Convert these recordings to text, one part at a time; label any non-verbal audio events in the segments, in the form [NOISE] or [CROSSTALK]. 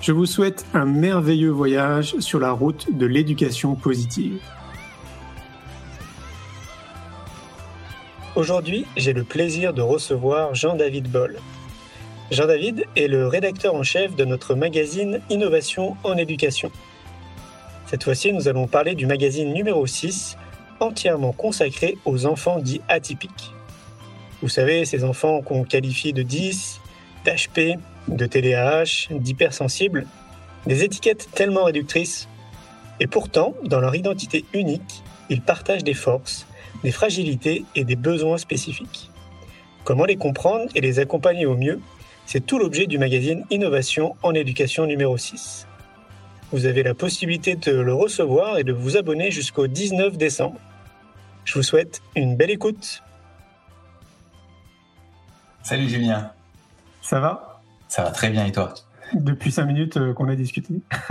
Je vous souhaite un merveilleux voyage sur la route de l'éducation positive. Aujourd'hui, j'ai le plaisir de recevoir Jean-David Boll. Jean-David est le rédacteur en chef de notre magazine Innovation en éducation. Cette fois-ci, nous allons parler du magazine numéro 6, entièrement consacré aux enfants dits atypiques. Vous savez, ces enfants qu'on qualifie de 10, d'HP, de TDAH, d'hypersensibles, des étiquettes tellement réductrices. Et pourtant, dans leur identité unique, ils partagent des forces, des fragilités et des besoins spécifiques. Comment les comprendre et les accompagner au mieux? C'est tout l'objet du magazine Innovation en éducation numéro 6. Vous avez la possibilité de le recevoir et de vous abonner jusqu'au 19 décembre. Je vous souhaite une belle écoute. Salut Julien. Ça va? Ça va très bien et toi Depuis cinq minutes euh, qu'on a discuté. [LAUGHS]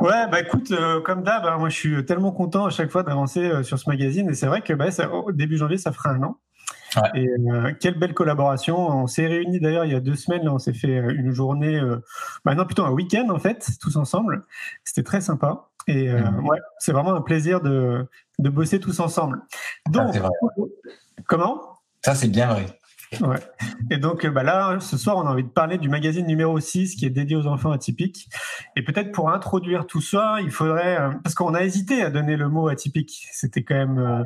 ouais, bah écoute, euh, comme d'hab, hein, moi je suis tellement content à chaque fois d'avancer euh, sur ce magazine et c'est vrai que bah, au début janvier ça fera un an. Et quelle belle collaboration. On s'est réunis d'ailleurs il y a deux semaines, là, on s'est fait une journée, bah non plutôt un week-end en fait, tous ensemble. C'était très sympa. Et mmh. ouais, c'est vraiment un plaisir de, de bosser tous ensemble. Donc, comment? Ça c'est bien vrai. Et donc bah là, ce soir, on a envie de parler du magazine numéro 6 qui est dédié aux enfants atypiques. Et peut-être pour introduire tout ça, il faudrait... Euh, parce qu'on a hésité à donner le mot atypique. C'était quand même... Euh,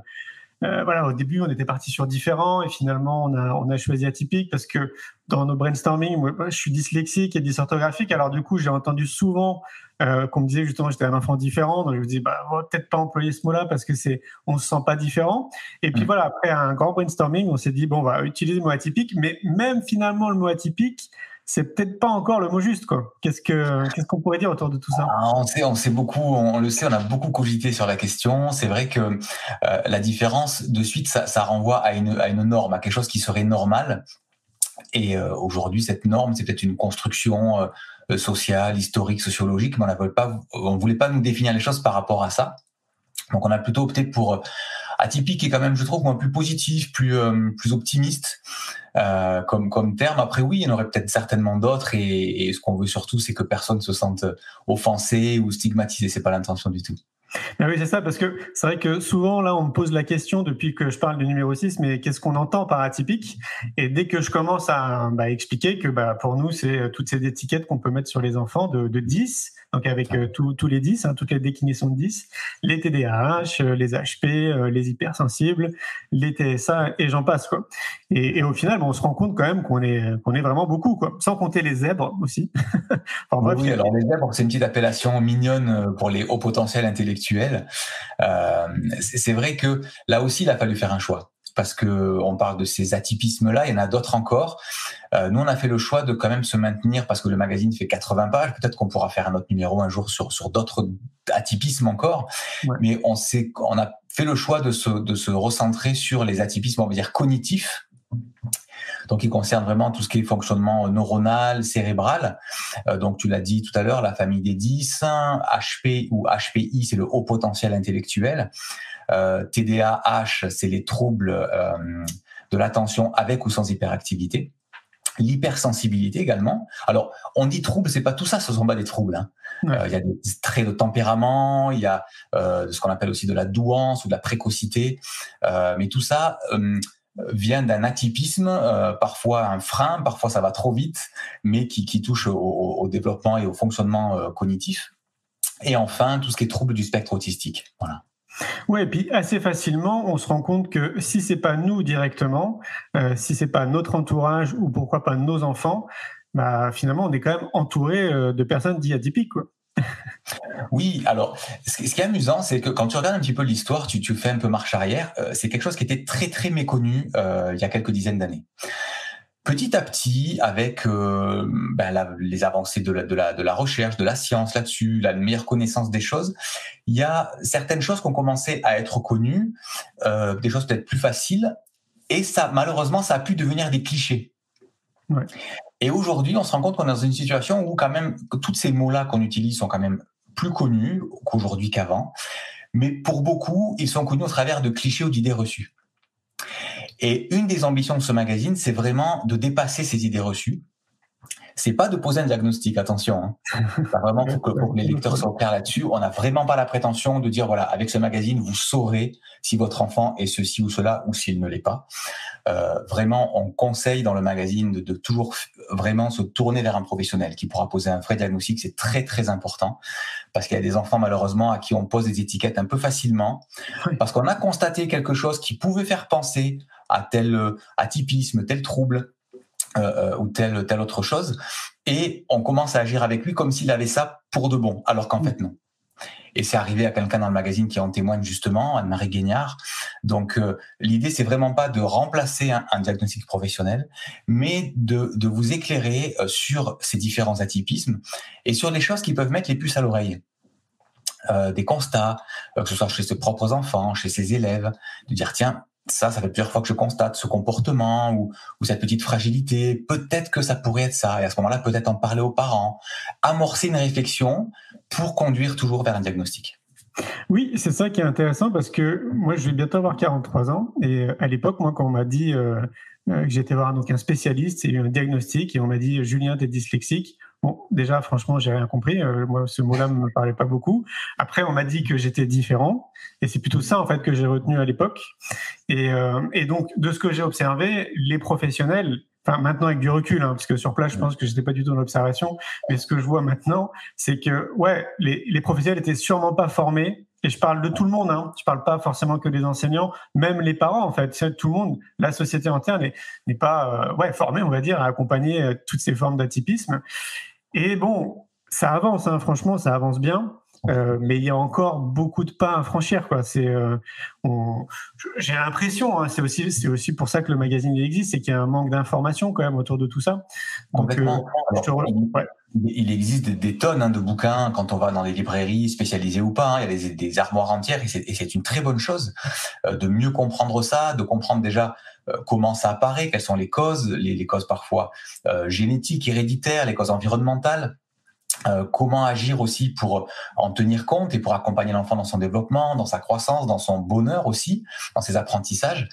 euh, voilà, au début, on était parti sur différents et finalement, on a, on a choisi atypique parce que dans nos brainstorming, moi, je suis dyslexique et dysorthographique. Alors, du coup, j'ai entendu souvent euh, qu'on me disait justement j'étais un enfant différent. Donc, je me dis, bah, peut-être pas employer ce mot-là parce que c'est, on se sent pas différent. Et puis, voilà, après un grand brainstorming, on s'est dit, bon, on va utiliser le mot atypique. Mais même finalement, le mot atypique, c'est peut-être pas encore le mot juste. Qu'est-ce, que, qu'est-ce qu'on pourrait dire autour de tout ça? Ah, on, sait, on sait beaucoup, on le sait, on a beaucoup cogité sur la question. C'est vrai que euh, la différence, de suite, ça, renvoie à une, à une norme, à quelque chose qui serait normal. Et euh, aujourd'hui, cette norme, c'est peut-être une construction euh, sociale, historique, sociologique, mais on ne voulait pas nous définir les choses par rapport à ça. Donc, on a plutôt opté pour atypique et quand même, je trouve, moins plus positif, plus plus optimiste. Euh, comme, comme terme. Après, oui, il y en aurait peut-être certainement d'autres, et, ce qu'on veut surtout, c'est que personne se sente offensé ou stigmatisé. C'est pas l'intention du tout. Ah oui, c'est ça, parce que c'est vrai que souvent, là, on me pose la question depuis que je parle du numéro 6, mais qu'est-ce qu'on entend par atypique? Et dès que je commence à bah, expliquer que bah, pour nous, c'est toutes ces étiquettes qu'on peut mettre sur les enfants de, de 10, donc avec euh, tous les 10, hein, toutes les déclinaisons de 10, les TDAH, euh, les HP, euh, les hypersensibles, les TSA, et j'en passe. Quoi. Et, et, au final, on se rend compte quand même qu'on est, qu'on est vraiment beaucoup, quoi. sans compter les zèbres aussi. [LAUGHS] enfin, oui, alors les zèbres, c'est une petite appellation mignonne pour les hauts potentiels intellectuels. Euh, c'est vrai que là aussi, il a fallu faire un choix parce que on parle de ces atypismes-là, il y en a d'autres encore. Euh, nous, on a fait le choix de quand même se maintenir parce que le magazine fait 80 pages. Peut-être qu'on pourra faire un autre numéro un jour sur sur d'autres atypismes encore. Mais on sait, on a fait le choix de se de se recentrer sur les atypismes, on va dire cognitifs. Donc, il concerne vraiment tout ce qui est fonctionnement neuronal, cérébral. Euh, donc, tu l'as dit tout à l'heure, la famille des 10, HP ou HPI, c'est le haut potentiel intellectuel. Euh, TDAH, c'est les troubles euh, de l'attention avec ou sans hyperactivité. L'hypersensibilité également. Alors, on dit trouble, c'est pas tout ça, ce sont pas des troubles. Hein. Euh, il y a des traits de tempérament, il y a ce qu'on appelle aussi de la douance ou de la précocité, mais tout ça vient d'un atypisme, parfois un frein, parfois ça va trop vite, mais qui, touche au, développement et au fonctionnement cognitif. Et enfin, tout ce qui est troubles du spectre autistique. Voilà. Ouais, et puis assez facilement, on se rend compte que si c'est pas nous directement, euh, si c'est pas notre entourage ou pourquoi pas nos enfants, bah finalement on est quand même entouré euh, de personnes dites atypiques. Quoi. [LAUGHS] Oui, alors ce qui est amusant, c'est que quand tu regardes un petit peu l'histoire, tu, tu fais un peu marche arrière, euh, c'est quelque chose qui était très très méconnu euh, il y a quelques dizaines d'années. Petit à petit, avec euh, ben, les avancées de la, de, la, de la recherche, de la science là-dessus, la meilleure connaissance des choses, il y a certaines choses qui ont commencé à être connues, euh, des choses peut-être plus faciles, et ça, malheureusement, ça a pu devenir des clichés. Ouais. Et aujourd'hui, on se rend compte qu'on est dans une situation où quand même, tous ces mots-là qu'on utilise sont quand même plus connus qu'aujourd'hui qu'avant. Mais pour beaucoup, ils sont connus au travers de clichés ou d'idées reçues. Et une des ambitions de ce magazine, c'est vraiment de dépasser ces idées reçues. C'est pas de poser un diagnostic, attention. Hein. [LAUGHS] Vraiment, pour que, pour que les lecteurs soient clairs là-dessus, on n'a vraiment pas la prétention de dire voilà, avec ce magazine, vous saurez si votre enfant est ceci ou cela ou s'il ne l'est pas. Euh, vraiment, on conseille dans le magazine de, de, toujours vraiment se tourner vers un professionnel qui pourra poser un vrai diagnostic. C'est très très important parce qu'il y a des enfants malheureusement à qui on pose des étiquettes un peu facilement parce qu'on a constaté quelque chose qui pouvait faire penser à tel euh, atypisme, tel trouble. Euh, ou telle telle autre chose et on commence à agir avec lui comme s'il avait ça pour de bon alors qu'en fait non et c'est arrivé à quelqu'un dans le magazine qui en témoigne justement, Anne-Marie Guignard. Donc euh, l'idée, c'est vraiment pas de remplacer un, un diagnostic professionnel, mais de, de, vous éclairer euh, sur ces différents atypismes et sur les choses qui peuvent mettre les puces à l'oreille. Euh, des constats, que ce soit chez ses propres enfants, chez ses élèves, de dire tiens, ça, ça fait plusieurs fois que je constate ce comportement ou, cette petite fragilité. Peut-être que ça pourrait être ça. Et à ce moment-là, peut-être en parler aux parents, amorcer une réflexion pour conduire toujours vers un diagnostic. Oui, c'est ça qui est intéressant parce que moi, je vais bientôt avoir 43 ans. Et à l'époque, moi, quand on m'a dit euh, j'étais voir donc un spécialiste, il y a eu un diagnostic et on m'a dit Julien, t'es dyslexique. Bon, déjà, franchement, j'ai rien compris. Euh, moi, ce mot-là me parlait pas beaucoup. Après, on m'a dit que j'étais différent, et c'est plutôt ça en fait que j'ai retenu à l'époque. Et, euh, et, donc, de ce que j'ai observé, les professionnels, enfin maintenant avec du recul, hein, parce que sur place, je pense que j'étais pas du tout dans l'observation, mais ce que je vois maintenant, c'est que ouais, les, les professionnels étaient sûrement pas formés et je parle de tout le monde, hein. je parle pas forcément que des enseignants, même les parents en fait, tout le monde, la société entière n'est pas euh, ouais, formée, on va dire, à accompagner euh, toutes ces formes d'atypisme. Et bon, ça avance, hein, franchement, ça avance bien. Euh, mais il y a encore beaucoup de pas à franchir. Quoi. C'est, euh, on... j'ai l'impression, hein, c'est aussi, c'est aussi pour ça que le magazine existe, c'est qu'il y a un manque d'informations quand même autour de tout ça. Donc, euh, Alors, te... ouais. Il existe des, tonnes hein, de bouquins quand on va dans les librairies spécialisées ou pas. Hein, il y a des, armoires entières et c'est, une très bonne chose euh, de mieux comprendre ça, de comprendre déjà euh, comment ça apparaît, quelles sont les causes, les, causes parfois euh, génétiques, héréditaires, les causes environnementales. Comment agir aussi pour en tenir compte et pour accompagner l'enfant dans son développement, dans sa croissance, dans son bonheur aussi, dans ses apprentissages.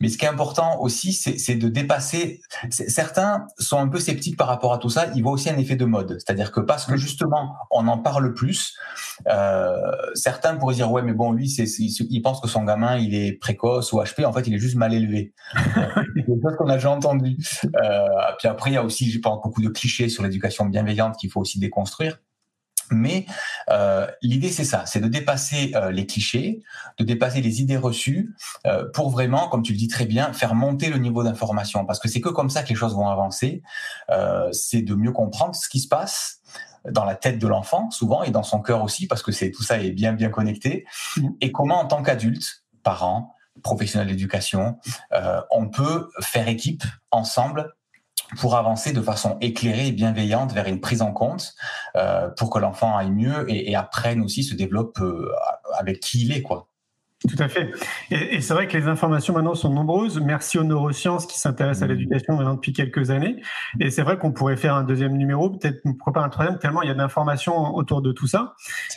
Mais ce qui est important aussi, c'est de dépasser. Certains sont un peu sceptiques par rapport à tout ça. Ils voient aussi un effet de mode, c'est-à-dire que parce que justement on en parle plus, euh, certains pourraient dire ouais mais bon lui c'est il pense que son gamin il est précoce ou HP, en fait il est juste mal élevé. [LAUGHS] c'est chose qu'on a déjà entendu. Euh, puis après il y a aussi je pense beaucoup de clichés sur l'éducation bienveillante qu'il faut aussi déconstruire. Mais euh, l'idée, c'est ça, c'est de dépasser euh, les clichés, de dépasser les idées reçues, euh, pour vraiment, comme tu le dis très bien, faire monter le niveau d'information. Parce que c'est que comme ça que les choses vont avancer. Euh, c'est de mieux comprendre ce qui se passe dans la tête de l'enfant, souvent, et dans son cœur aussi, parce que c'est tout ça est bien bien connecté. Mmh. Et comment, en tant qu'adulte, parent, professionnel d'éducation, euh, on peut faire équipe ensemble pour avancer de façon éclairée et bienveillante vers une prise en compte euh, pour que l'enfant aille mieux et, et, apprenne aussi se développe euh, avec qui il est quoi. Tout à fait. Et, et c'est vrai que les informations maintenant sont nombreuses. Merci aux neurosciences qui s'intéressent à l'éducation maintenant depuis quelques années. Et c'est vrai qu'on pourrait faire un deuxième numéro, peut-être pourquoi pas un troisième, tellement il y a d'informations autour de tout ça.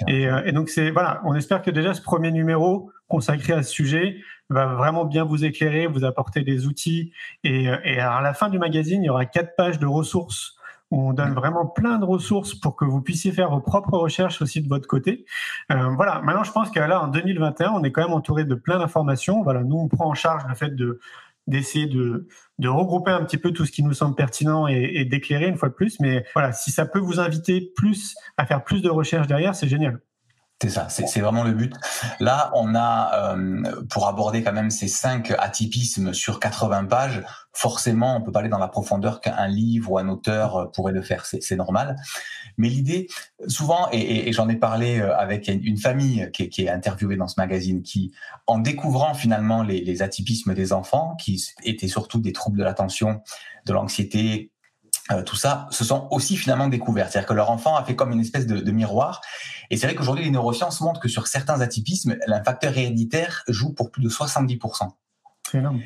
Et, euh, et, donc c'est voilà, on espère que déjà ce premier numéro consacré à ce sujet va vraiment bien vous éclairer, vous apporter des outils. Et, et à la fin du magazine, il y aura quatre pages de ressources où on donne vraiment plein de ressources pour que vous puissiez faire vos propres recherches aussi de votre côté. Euh, voilà, maintenant je pense que là, en 2021, on est quand même entouré de plein d'informations. Voilà, nous, on prend en charge le fait de d'essayer de, de regrouper un petit peu tout ce qui nous semble pertinent et, et d'éclairer une fois de plus. Mais voilà, si ça peut vous inviter plus à faire plus de recherches derrière, c'est génial. C'est ça, c'est vraiment le but. Là, on a, euh, pour aborder quand même ces cinq atypismes sur 80 pages, forcément, on peut pas aller dans la profondeur qu'un livre ou un auteur euh, pourrait le faire, c'est normal. Mais l'idée, souvent, et, j'en ai parlé euh, avec une famille qui, est interviewée dans ce magazine, qui, en découvrant finalement les, les atypismes des enfants, qui étaient surtout des troubles de l'attention, de l'anxiété, euh, tout ça, se sont aussi finalement découverts. C'est-à-dire que leur enfant a fait comme une espèce de, de miroir. Et c'est vrai qu'aujourd'hui, les neurosciences montrent que sur certains atypismes, un facteur héréditaire joue pour plus de 70%. C'est énorme.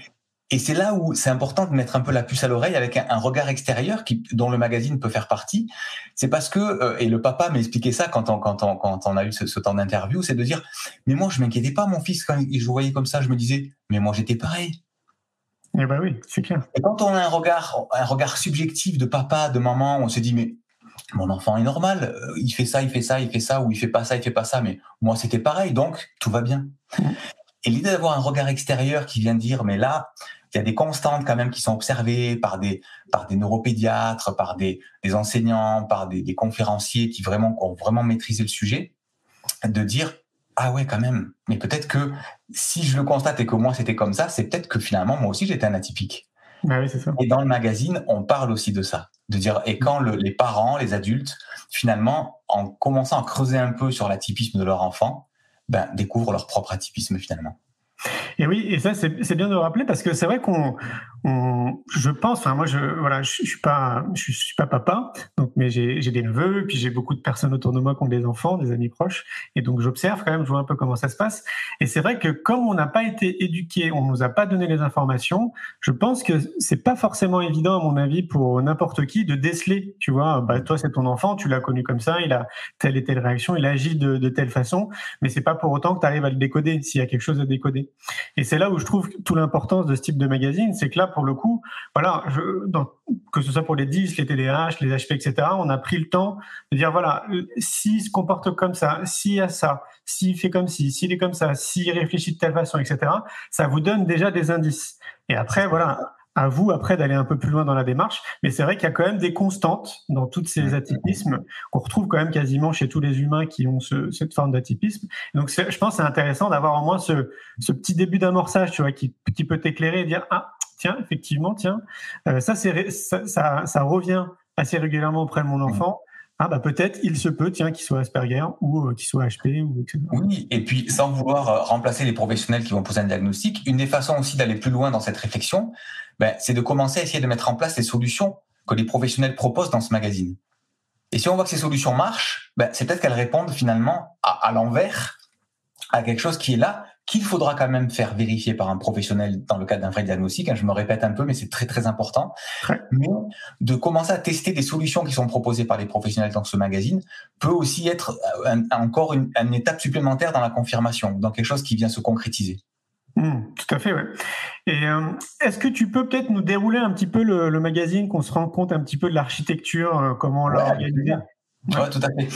Et c'est là où c'est important de mettre un peu la puce à l'oreille avec un, regard extérieur qui, dont le magazine peut faire partie. C'est parce que, euh, et le papa m'a expliqué ça quand on, quand on, quand on a eu ce, ce temps d'interview, c'est de dire, mais moi je m'inquiétais pas, mon fils, quand je voyais comme ça, je me disais, mais moi j'étais pareil. Eh ben oui, c'est clair. Et quand on a un regard, un regard subjectif de papa, de maman, on se dit mais mon enfant est normal, euh, il fait ça, il fait ça, il fait ça, ou il fait pas ça, il fait pas ça, mais moi c'était pareil, donc tout va bien. Et l'idée d'avoir un regard extérieur qui vient dire mais là, il y a des constantes quand même qui sont observées par des par des neuropédiatres, par des, des enseignants, par des, des conférenciers qui vraiment ont vraiment maîtrisé le sujet, de dire ah ouais quand même. Mais peut-être que si je le constate et que moi c'était comme ça c'est peut-être que finalement moi aussi j'étais un atypique. Bah oui, ça. et dans le magazine on parle aussi de ça. De dire et quand les parents les adultes finalement en commençant à creuser un peu sur l'atypisme de leur enfant ben découvrent leur propre atypisme finalement et oui, et ça c'est bien de le rappeler parce que c'est vrai qu'on, on, je pense, enfin moi je, voilà, je, je suis pas, je, suis pas papa, donc mais j'ai des neveux, puis j'ai beaucoup de personnes autour de moi qui ont des enfants, des amis proches, et donc j'observe quand même, je vois un peu comment ça se passe. Et c'est vrai que comme on n'a pas été éduqué, on nous a pas donné les informations, je pense que c'est pas forcément évident à mon avis pour n'importe qui de déceler, tu vois, bah toi c'est ton enfant, tu l'as connu comme ça, il a telle et telle réaction, il agit de, de telle façon, mais c'est pas pour autant que tu arrives à le décoder s'il y a quelque chose à décoder. Et c'est là où je trouve toute l'importance de ce type de magazine, c'est que là, pour le coup, voilà, que ce soit pour les 10, les TDAH, les HP, etc., on a pris le temps de dire, voilà, s'il se comporte comme ça, s'il a ça, s'il fait comme ci, s'il est comme ça, s'il réfléchit de telle façon, etc., ça vous donne déjà des indices. Et après, voilà, à vous après d'aller un peu plus loin dans la démarche. Mais c'est vrai qu'il y a quand même des constantes dans tous ces atypismes qu'on retrouve quand même quasiment chez tous les humains qui ont ce, cette forme d'atypisme. Donc je pense c'est intéressant d'avoir au moins ce, ce petit début d'amorçage, tu vois, qui, qui peut t'éclairer et dire ah tiens effectivement tiens euh, ça c'est ça, ça, ça, revient assez régulièrement auprès de mon enfant ah bah peut-être il se peut tiens qu'il soit Asperger ou euh, qu'il soit HP ou. Oui, et puis sans vouloir euh, remplacer les professionnels qui vont poser un diagnostic, une des façons aussi d'aller plus loin dans cette réflexion, ben, c'est de commencer à essayer de mettre en place les solutions que les professionnels proposent dans ce magazine. Et si on voit que ces solutions marchent, ben, c'est peut-être qu'elles répondent finalement à l'envers à quelque chose qui est là, qu'il faudra quand même faire vérifier par un professionnel dans le cadre d'un vrai diagnostic. Hein, je me répète un peu, mais c'est très très important. Mais de commencer à tester des solutions qui sont proposées par les professionnels dans ce magazine peut aussi être euh, encore une, étape supplémentaire dans la confirmation, dans quelque chose qui vient se concrétiser. Mmh, tout à fait, ouais. Et euh, est-ce que tu peux peut-être nous dérouler un petit peu le, magazine, qu'on se rende compte un petit peu de l'architecture, euh, comment on l'a organisé? Oui, tout à fait.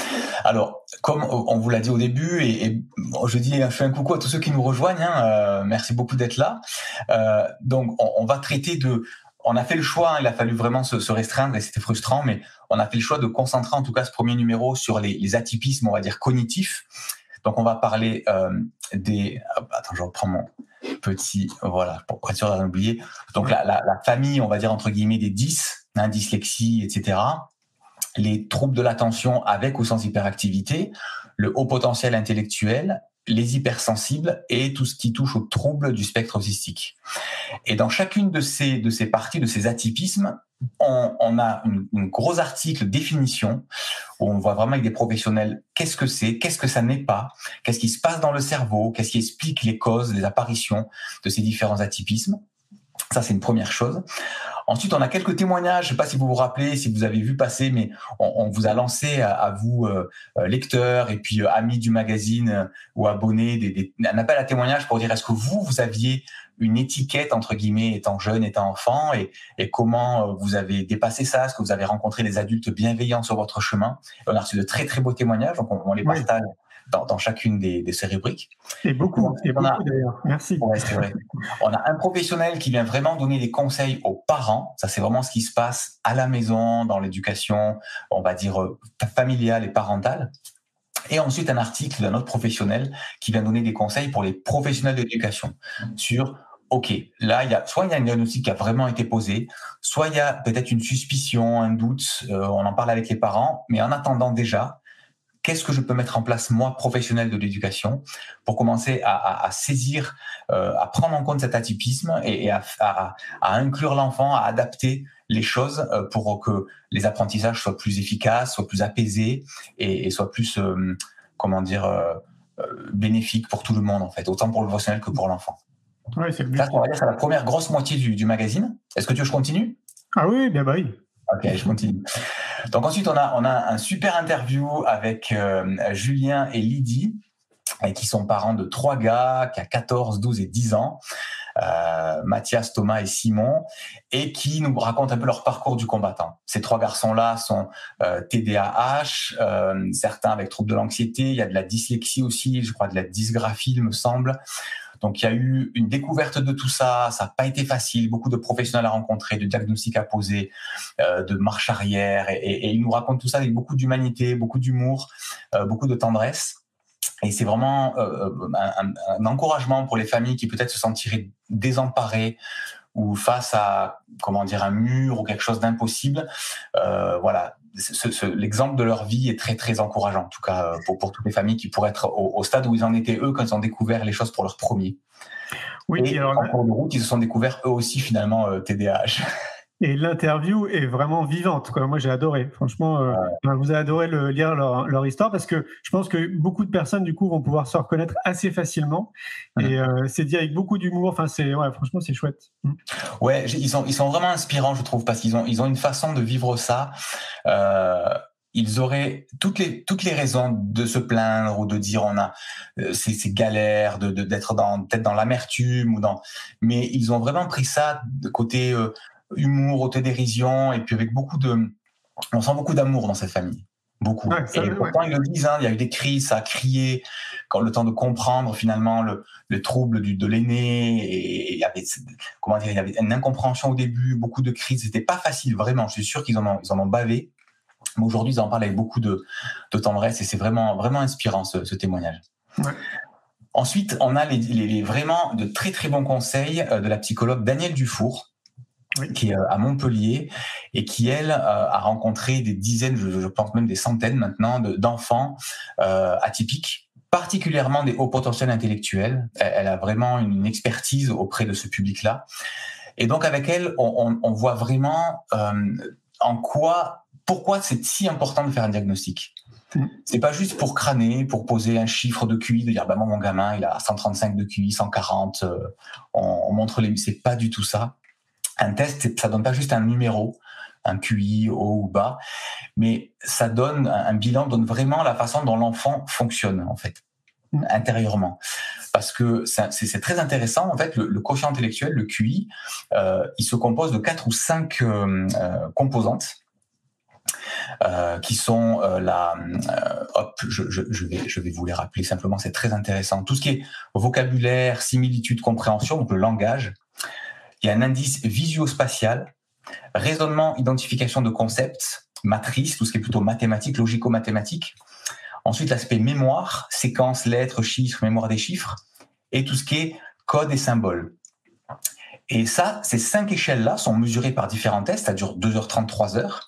Alors, comme on vous l'a dit au début, et, je dis, je fais un coucou à tous ceux qui nous rejoignent. Hein, euh, merci beaucoup d'être là. Euh, donc, on, va traiter de. On a fait le choix. Hein, il a fallu vraiment se, restreindre et c'était frustrant, mais on a fait le choix de concentrer en tout cas ce premier numéro sur les, atypismes, on va dire cognitifs. Donc, on va parler euh, des. Attends, je reprends mon petit. Voilà, pour être sûr d'en oublier. Donc, la, famille, on va dire entre guillemets des 10, hein, dyslexie, etc les troubles de l'attention avec ou sans hyperactivité, le haut potentiel intellectuel, les hypersensibles et tout ce qui touche aux troubles du spectre autistique. Et dans chacune de ces, de ces parties, de ces atypismes, on, a une gros article définition où on voit vraiment avec des professionnels qu'est-ce que c'est, qu'est-ce que ça n'est pas, qu'est-ce qui se passe dans le cerveau, qu'est-ce qui explique les causes, les apparitions de ces différents atypismes. Ça, c'est une première chose. Ensuite, on a quelques témoignages. Je ne sais pas si vous vous rappelez, si vous avez vu passer, mais on, vous a lancé à, vous, euh, euh, lecteurs et puis euh, amis du magazine ou abonnés, des, un appel à témoignages pour dire est-ce que vous, vous aviez une étiquette entre guillemets étant jeune, étant enfant, et, et comment vous avez dépassé ça, est-ce que vous avez rencontré des adultes bienveillants sur votre chemin? on a reçu de très très beaux témoignages, donc on, les partage dans, chacune des, de ces rubriques. Et beaucoup, et beaucoup d'ailleurs. Merci. c'est vrai. On a un professionnel qui vient vraiment donner des conseils aux parents. Ça, c'est vraiment ce qui se passe à la maison, dans l'éducation, on va dire euh, familiale et parentale. Et ensuite, un article d'un autre professionnel qui vient donner des conseils pour les professionnels d'éducation sur OK, là, il y a, soit il y a un diagnostic qui a vraiment été posé, soit il y a peut-être une suspicion, un doute, euh, on en parle avec les parents, mais en attendant déjà, qu'est-ce que je peux mettre en place, moi, professionnel de l'éducation, pour commencer à, saisir, euh, à prendre en compte cet atypisme et, à, inclure l'enfant, à adapter les choses euh, pour que les apprentissages soient plus efficaces, soient plus apaisés et, soient plus, comment dire, bénéfiques pour tout le monde, en fait, autant pour le professionnel que pour l'enfant. Oui, c'est le on va dire c'est la première grosse moitié du, magazine. Est-ce que tu veux que je continue? Ah oui, bien bah oui. Ok, je continue. Donc ensuite, on a, on a un super interview avec euh, Julien et Lydie, qui sont parents de trois gars qui ont 14, 12 et 10 ans. Euh, Mathias, Thomas et Simon, et qui nous racontent un peu leur parcours du combattant. Ces trois garçons-là sont euh, TDAH, euh, certains avec troubles de l'anxiété, il y a de la dyslexie aussi, je crois de la dysgraphie, il me semble. Donc il y a eu une découverte de tout ça, ça n'a pas été facile, beaucoup de professionnels à rencontrer, de diagnostics à poser, euh, de marche arrière, et, et, ils nous racontent tout ça avec beaucoup d'humanité, beaucoup d'humour, euh, beaucoup de tendresse. Et c'est vraiment euh, un, un, encouragement pour les familles qui peut-être se sentiraient désemparées ou face à comment dire un mur ou quelque chose d'impossible. voilà, l'exemple de leur vie est très très encourageant, en tout cas euh, pour, pour toutes les familles qui pourraient être au, stade où ils en étaient eux quand ils ont découvert les choses pour leur premier. Oui, et alors, en cours de route, ils se sont découverts eux aussi finalement euh, TDAH. [LAUGHS] Et l'interview est vraiment vivante. Quoi. Moi, j'ai adoré. Franchement, euh, vous avez adoré le, lire leur, leur, histoire parce que je pense que beaucoup de personnes, du coup, vont pouvoir se reconnaître assez facilement. Et euh, c'est dit avec beaucoup d'humour. Enfin, c'est ouais, franchement, c'est chouette. Mm. Ouais, ils sont, ils sont vraiment inspirants, je trouve, parce qu'ils ont, ils ont une façon de vivre ça. Euh, ils auraient toutes les toutes les raisons de se plaindre ou de dire on a euh, ces, ces, galères de d'être dans peut-être dans l'amertume ou dans mais ils ont vraiment pris ça de côté euh, humour, autodérision, et puis avec beaucoup de, on sent beaucoup d'amour dans cette famille. Beaucoup. et pourtant, ils le disent, hein, il y a eu des crises, ça a crié, quand le temps de comprendre finalement le, le trouble du, de l'aîné, et il y avait, comment dire, il y avait une incompréhension au début, beaucoup de crises, c'était pas facile, vraiment, je suis sûr qu'ils en ont, ils en ont bavé, mais aujourd'hui, ils en parlent avec beaucoup de, de tendresse, et c'est vraiment, vraiment inspirant ce, ce témoignage. Ensuite, on a les, les, vraiment de très très bons conseils euh, de la psychologue Danielle Dufour, qui est euh, à Montpellier et qui elle euh, a rencontré des dizaines, je, pense même des centaines maintenant, d'enfants euh, atypiques particulièrement des hauts potentiels intellectuels. Elle, a vraiment une expertise auprès de ce public-là. Et donc avec elle, on, on, voit vraiment en quoi, pourquoi c'est si important de faire un diagnostic. Mm. C'est pas juste pour crâner, pour poser un chiffre de QI, de dire bah mon gamin il a 135 de QI, 140, on, on montre les, c'est pas du tout ça un test, ça donne pas juste un numéro, un QI haut ou bas, mais ça donne un bilan, donne vraiment la façon dont l'enfant fonctionne en fait mm. intérieurement. Parce que c'est très intéressant, en fait, le, quotient intellectuel, le QI, euh, il se compose de quatre ou cinq euh, euh, composantes. qui sont la hop je, je, vais je vais vous les rappeler simplement c'est très intéressant tout ce qui est vocabulaire similitude compréhension donc le langage il un indice visio-spatial, raisonnement, identification de concepts, matrice, tout ce qui est plutôt mathématique, logico-mathématique. Ensuite, l'aspect mémoire, séquence, lettres, chiffres, mémoire des chiffres, et tout ce qui est code et symboles. Et ça, ces cinq échelles-là sont mesurées par différents tests, ça dure 2h30, 3h.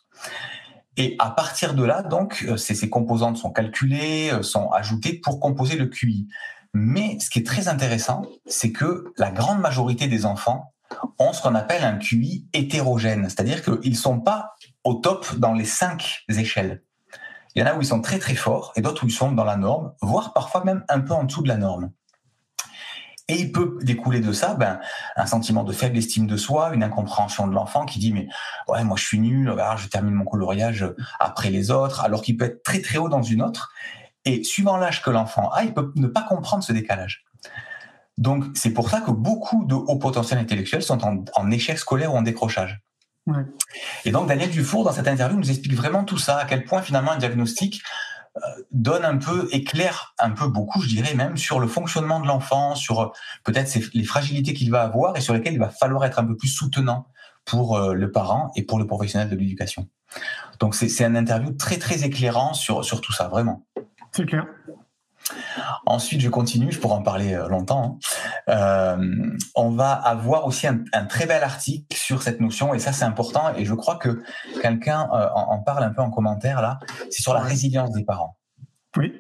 Et à partir de là, donc, euh, ces, ces composantes sont calculées, euh, sont ajoutées pour composer le QI. Mais ce qui est très intéressant, c'est que la grande majorité des enfants ont ce qu'on appelle un QI hétérogène, c'est-à-dire qu'ils ne sont pas au top dans les cinq échelles. Il y en a où ils sont très très forts et d'autres où ils sont dans la norme, voire parfois même un peu en dessous de la norme. Et il peut découler de ça ben, un sentiment de faible estime de soi, une incompréhension de l'enfant qui dit mais ouais moi je suis nul, je termine mon coloriage après les autres, alors qu'il peut être très très haut dans une autre. Et suivant l'âge que l'enfant a, il peut ne pas comprendre ce décalage. Donc, c'est pour ça que beaucoup de hauts potentiels intellectuels sont en, échec scolaire ou en décrochage. Et donc, Daniel Dufour, dans cette interview, nous explique vraiment tout ça, à quel point finalement un diagnostic donne un peu, éclaire un peu beaucoup, je dirais même, sur le fonctionnement de l'enfant, sur peut-être les fragilités qu'il va avoir et sur lesquelles il va falloir être un peu plus soutenant pour le parent et pour le professionnel de l'éducation. Donc c'est un interview très très éclairant sur, sur tout ça, vraiment. C'est clair. Ensuite, je continue, je pourrais en parler euh, longtemps. Hein. Euh, on va avoir aussi un, très bel article sur cette notion, et ça c'est important, et je crois que quelqu'un euh, en, parle un peu en commentaire là, c'est sur la résilience des parents. Oui.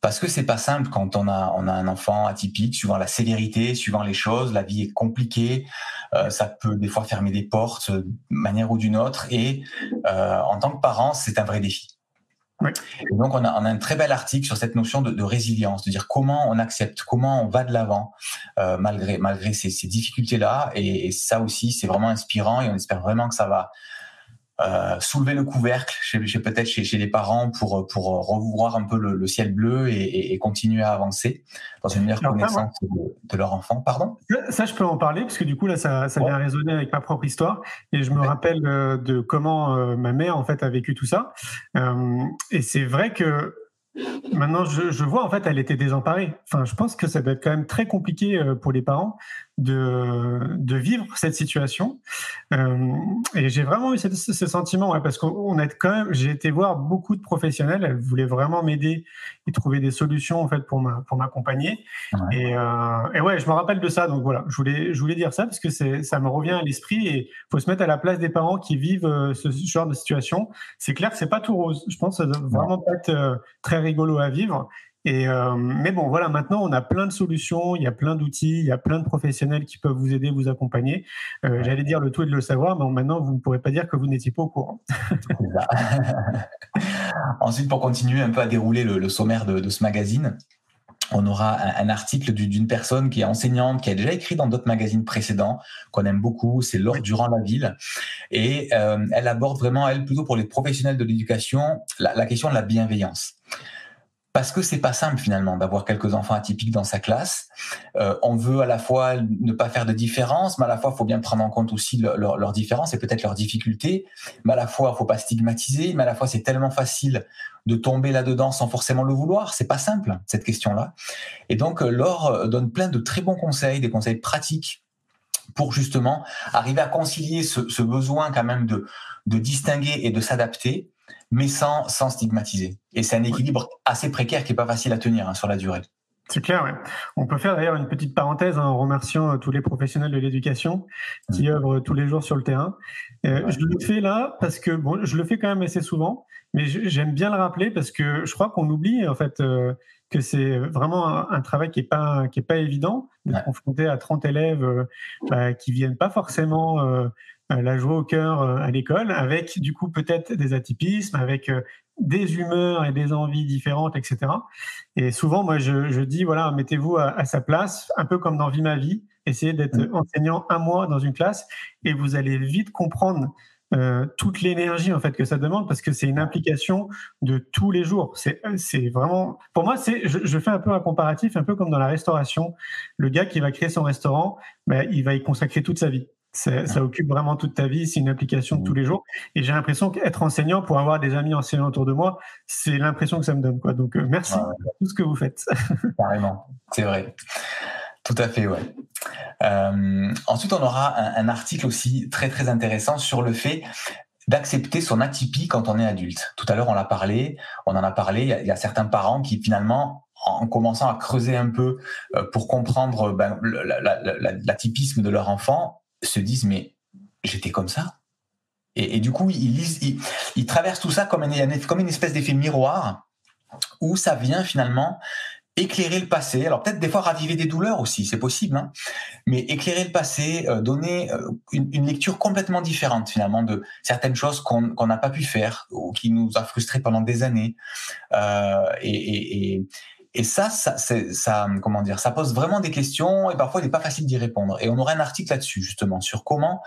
Parce que c'est pas simple quand on a, on a un enfant atypique, suivant la sévérité, suivant les choses, la vie est compliquée, ça peut des fois fermer des portes de manière ou d'une autre, et en tant que parent, c'est un vrai défi donc, on a, un très bel article sur cette notion de, résilience, de dire comment on accepte, comment on va de l'avant euh, malgré, malgré ces, difficultés-là. Et, ça aussi, c'est vraiment inspirant et on espère vraiment que ça va euh, soulever le couvercle chez, chez peut-être chez, chez, les parents pour pour revoir un peu le, le ciel bleu et, et, continuer à avancer dans une meilleure connaissance de, leur enfant. Pardon? Ça, je peux en parler parce que du coup là, ça, ça vient résonner avec ma propre histoire et je me rappelle euh, de comment euh, ma mère en fait a vécu tout ça. Euh, et c'est vrai que Maintenant, je, je, vois, en fait, elle était désemparée. Enfin, je pense que ça doit être quand même très compliqué pour les parents de, de vivre cette situation. Euh, et j'ai vraiment eu ce, ce sentiment, ouais, parce qu'on a quand même, j'ai été voir beaucoup de professionnels, elles voulaient vraiment m'aider et trouver des solutions en fait pour ma, pour m'accompagner. Et, euh, et ouais, je me rappelle de ça, donc voilà, je voulais, je voulais dire ça parce que ça me revient à l'esprit et faut se mettre à la place des parents qui vivent euh, ce, genre de situation. C'est clair que c'est pas tout rose. Je pense que ça doit vraiment pas être euh, très rigolo à vivre. Et euh, mais bon, voilà, maintenant on a plein de solutions, il y a plein d'outils, il y a plein de professionnels qui peuvent vous aider, vous accompagner. Euh, J'allais dire le tout est de le savoir, mais maintenant vous ne pourrez pas dire que vous n'étiez pas au courant. [LAUGHS] [LAUGHS] Ensuite, pour continuer un peu à dérouler le, le sommaire de, de, ce magazine, on aura un, un article d'une personne qui est enseignante, qui a déjà écrit dans d'autres magazines précédents, qu'on aime beaucoup, c'est Laure Durand la ville, et euh, elle aborde vraiment, elle plutôt pour les professionnels de l'éducation, la, la question de la bienveillance parce que c'est pas simple finalement d'avoir quelques enfants atypiques dans sa classe. Euh, on veut à la fois ne pas faire de différence, mais à la fois faut bien prendre en compte aussi leurs leur, leur différences et peut-être leurs difficultés. Mais à la fois faut pas stigmatiser, mais à la fois c'est tellement facile de tomber là-dedans sans forcément le vouloir. C'est pas simple cette question-là. Et donc euh, Laure euh, donne plein de très bons conseils, des conseils pratiques pour justement arriver à concilier ce, ce besoin quand même de, de distinguer et de s'adapter mais sans, sans stigmatiser. Et c'est un équilibre assez précaire qui est pas facile à tenir hein, sur la durée. C'est clair, ouais. On peut faire d'ailleurs une petite parenthèse hein, en remerciant euh, tous les professionnels de l'éducation qui œuvrent tous les jours sur le terrain. Euh. Je le fais là parce que bon, je le fais quand même assez souvent, mais j'aime bien le rappeler parce que je crois qu'on oublie en fait euh, que c'est vraiment un, un, travail qui est pas qui est pas évident d'être ouais. confronté à 30 élèves euh, bah, qui viennent pas forcément euh, euh, la joie au cœur euh, à l'école, avec du coup peut-être des atypismes, avec euh, des humeurs et des envies différentes, etc. Et souvent, moi, je, je dis, voilà, mettez-vous à, à, sa place, un peu comme dans Vie ma vie, essayez d'être mmh. enseignant un mois dans une classe, et vous allez vite comprendre euh, toute l'énergie en fait que ça demande parce que c'est une implication de tous les jours. C'est c'est vraiment pour moi c'est je, je, fais un peu un comparatif un peu comme dans la restauration. Le gars qui va créer son restaurant, ben, il va y consacrer toute sa vie. Ça, ça, occupe vraiment toute ta vie, c'est une application de tous les jours. Et j'ai l'impression qu'être enseignant, pour avoir des amis enseignants autour de moi, c'est l'impression que ça me donne. Quoi. Donc euh, merci ouais. pour tout ce que vous faites. [LAUGHS] Carrément, c'est vrai. Tout à fait, ouais. Euh, ensuite, on aura un, un, article aussi très très intéressant sur le fait d'accepter son atypie quand on est adulte. Tout à l'heure, on l'a parlé, on en a parlé. Il y a, il y a certains parents qui finalement en commençant à creuser un peu euh, pour comprendre ben, l'atypisme de leur enfant, se disent mais j'étais comme ça. Et, du coup, ils, lisent, traversent tout ça comme, un, comme une espèce d'effet miroir où ça vient finalement éclairer le passé. Alors peut-être des fois raviver des douleurs aussi, c'est possible, hein mais éclairer le passé, euh, donner euh, une, une, lecture complètement différente finalement de certaines choses qu'on n'a pas pu faire ou qui nous a frustrés pendant des années. Euh, et ça, ça, ça, comment dire, ça pose vraiment des questions et parfois il n'est pas facile d'y répondre. Et on aurait un article là-dessus justement sur comment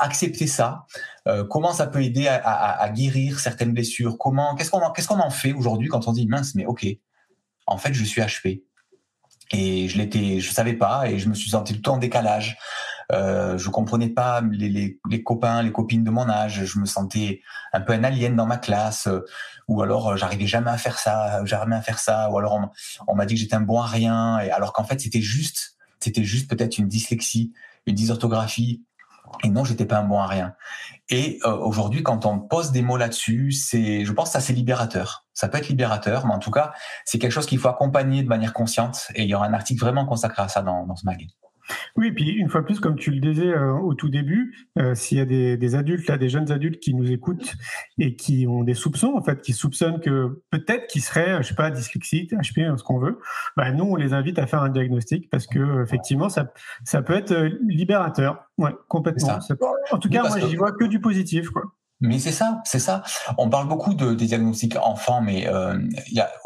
accepter ça, euh, comment ça peut aider à, guérir certaines blessures, comment, qu'est-ce qu'on, qu'est-ce qu'on en fait aujourd'hui quand on dit mince, mais ok, en fait je suis HP et je l'étais, je savais pas et je me suis senti tout le temps en décalage. Euh, je comprenais pas les, les, copains, les copines de mon âge. Je me sentais un peu un alien dans ma classe. ou alors, j'arrivais jamais à faire ça, jamais à faire ça. Ou alors, on, on m'a dit que j'étais un bon à rien. Et alors qu'en fait, c'était juste, c'était juste peut-être une dyslexie, une dysorthographie, et non, j'étais pas un bon à rien. Et euh, aujourd'hui, quand on pose des mots là-dessus, c'est, je pense, que ça c'est libérateur. Ça peut être libérateur, mais en tout cas, c'est quelque chose qu'il faut accompagner de manière consciente. Et il y aura un article vraiment consacré à ça dans, dans ce magazine. Oui, puis une fois plus, comme tu le disais euh, au tout début, euh, s'il y a des, adultes, là, des jeunes adultes qui nous écoutent et qui ont des soupçons, en fait, qui soupçonnent que peut-être qu'ils seraient, je sais pas, dyslexiques, HP, ce qu'on veut, bah, nous, on les invite à faire un diagnostic parce que effectivement, ça, ça peut être euh, libérateur. Ouais, complètement. en tout cas, moi, j'y vois que du positif, quoi. Mais c'est ça, c'est ça. On parle beaucoup de, des diagnostics enfants, mais euh,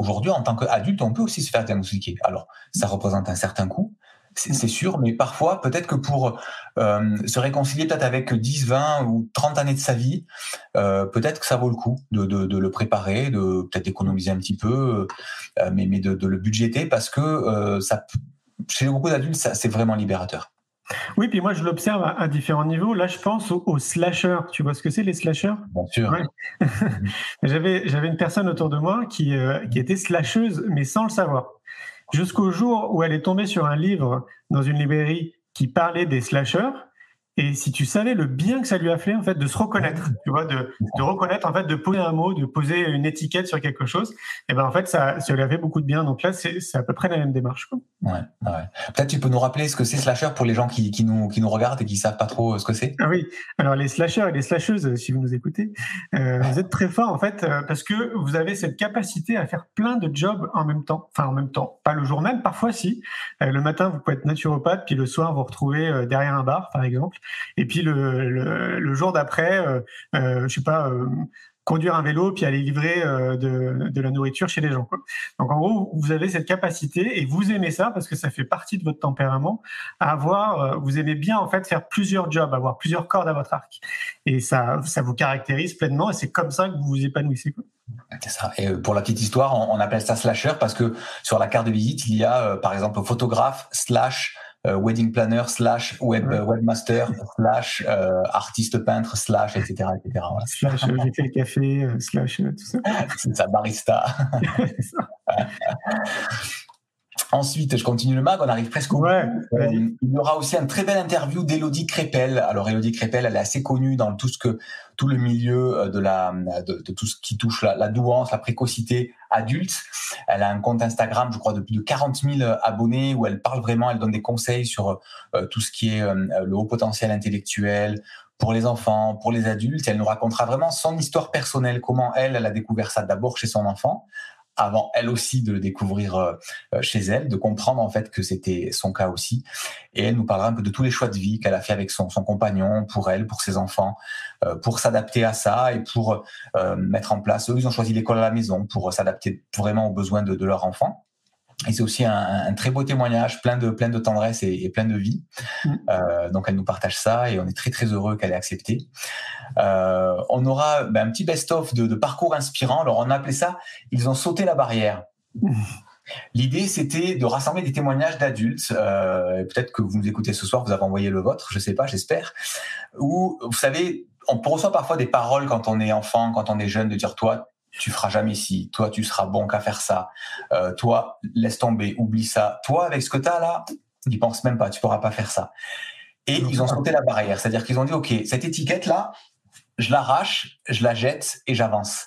aujourd'hui, en tant qu'adulte, on peut aussi se faire diagnostiquer. Alors, ça représente un certain coût, c'est sûr, mais parfois, peut-être que pour euh, se réconcilier peut-être avec 10, 20 ou 30 années de sa vie, euh, peut-être que ça vaut le coup de, de, de le préparer, de peut-être économiser un petit peu, euh, mais, mais de, de, le budgéter parce que ça, chez beaucoup d'adultes, c'est vraiment libérateur. Oui, puis moi je l'observe à, différents niveaux. Là, je pense aux, slashers. Tu vois ce que c'est les slashers Bien sûr. [LAUGHS] j'avais j'avais une personne autour de moi qui qui était slasheuse, mais sans le savoir jusqu'au jour où elle est tombée sur un livre dans une librairie qui parlait des slashers et si tu savais le bien que ça lui a fait, en fait, de se reconnaître, tu vois, de, de reconnaître, en fait, de poser un mot, de poser une étiquette sur quelque chose, et eh ben en fait, ça, ça lui a fait beaucoup de bien. Donc là, c'est à peu près la même démarche. Quoi. Ouais, ouais. Peut-être tu peux nous rappeler ce que c'est slasher pour les gens qui, qui, nous, qui nous regardent et qui savent pas trop euh, ce que c'est? Ah oui. Alors les slashers et les slasheuses, si vous nous écoutez, euh, vous êtes très forts en fait euh, parce que vous avez cette capacité à faire plein de jobs en même temps. Enfin en même temps, pas le jour même, parfois si. Euh, le matin, vous pouvez être naturopathe, puis le soir, vous, vous retrouvez derrière un bar, par exemple, et puis le le, jour d'après, euh, euh, je sais pas, euh, conduire un vélo puis aller livrer de, de, la nourriture chez les gens. Donc en gros, vous avez cette capacité et vous aimez ça parce que ça fait partie de votre tempérament. À avoir, vous aimez bien en fait faire plusieurs jobs, avoir plusieurs cordes à votre arc, et ça, ça vous caractérise pleinement et c'est comme ça que vous vous épanouissez. Quoi. C'est ça. Et pour la petite histoire, on, appelle ça slasher parce que sur la carte de visite, il y a par exemple photographe slash wedding planner slash web webmaster slash euh, artiste peintre slash etc etc. Slash euh, j'ai fait le café slash tout ça. [LAUGHS] C'est ça barista. [LAUGHS] [LAUGHS] Ensuite, je continue le mag, on arrive presque au bout. Euh, il y aura aussi un très belle interview d'Elodie Crépel. Alors Elodie Crépel, elle est assez connue dans tout ce que tout le milieu euh, de la de, tout ce qui touche la, la, douance, la précocité adulte. Elle a un compte Instagram, je crois, de plus de 40 000 abonnés où elle parle vraiment, elle donne des conseils sur euh, tout ce qui est le haut potentiel intellectuel, pour les enfants, pour les adultes. Elle nous racontera vraiment son histoire personnelle, comment elle, elle a découvert ça d'abord chez son enfant, avant elle aussi de le découvrir euh, euh, chez elle, de comprendre en fait que c'était son cas aussi. Et elle nous parlera un peu de tous les choix de vie qu'elle a fait avec son, son compagnon, pour elle, pour ses enfants, euh, pour s'adapter à ça et pour mettre en place. Eux, ils ont choisi l'école à la maison pour s'adapter vraiment aux besoins de, de leur enfant. Et c'est aussi un, un, très beau témoignage, plein de plein de tendresse et, et plein de vie. Mm. Euh, donc elle nous partage ça et on est très très heureux qu'elle ait accepté. Euh, on aura ben, un petit best-of de, de, parcours inspirant. Alors on a appelé ça "Ils ont sauté la barrière". Mm. L'idée, c'était de rassembler des témoignages d'adultes. Euh, Peut-être que vous nous écoutez ce soir, vous avez envoyé le vôtre, je sais pas, j'espère. Ou vous savez, on reçoit parfois des paroles quand on est enfant, quand on est jeune, de dire toi, tu feras jamais ci, toi tu seras bon qu'à faire ça, euh, toi laisse tomber, oublie ça, toi avec ce que tu as là, n'y pense même pas, tu pourras pas faire ça. Et ils ont sauté la barrière, c'est-à-dire qu'ils ont dit ok, cette étiquette là, je l'arrache, je la jette et j'avance.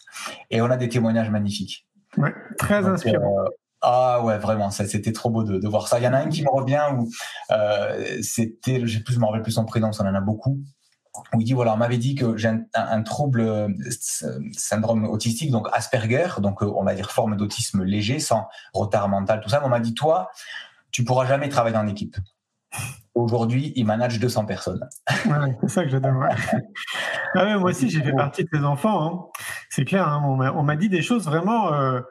Et on a des témoignages magnifiques. Ouais, très inspirant. Euh, ah ouais, vraiment, c'était trop beau de, de, voir ça. Il y en a un qui me revient où euh, c'était, je me rappelle plus son prénom, ça en a beaucoup où il dit voilà, on m'avait dit que j'ai un, trouble euh, syndrome autistique, donc Asperger, donc euh, on va dire forme d'autisme léger, sans retard mental, tout ça. Mais on m'a dit toi, tu pourras jamais travailler en équipe. Aujourd'hui, il manage 200 personnes. Ouais, c'est ça que j'adore. [LAUGHS] ah moi aussi, j'ai fait partie de tes enfants. Hein. C'est clair. Hein, on m'a dit des choses vraiment. Euh,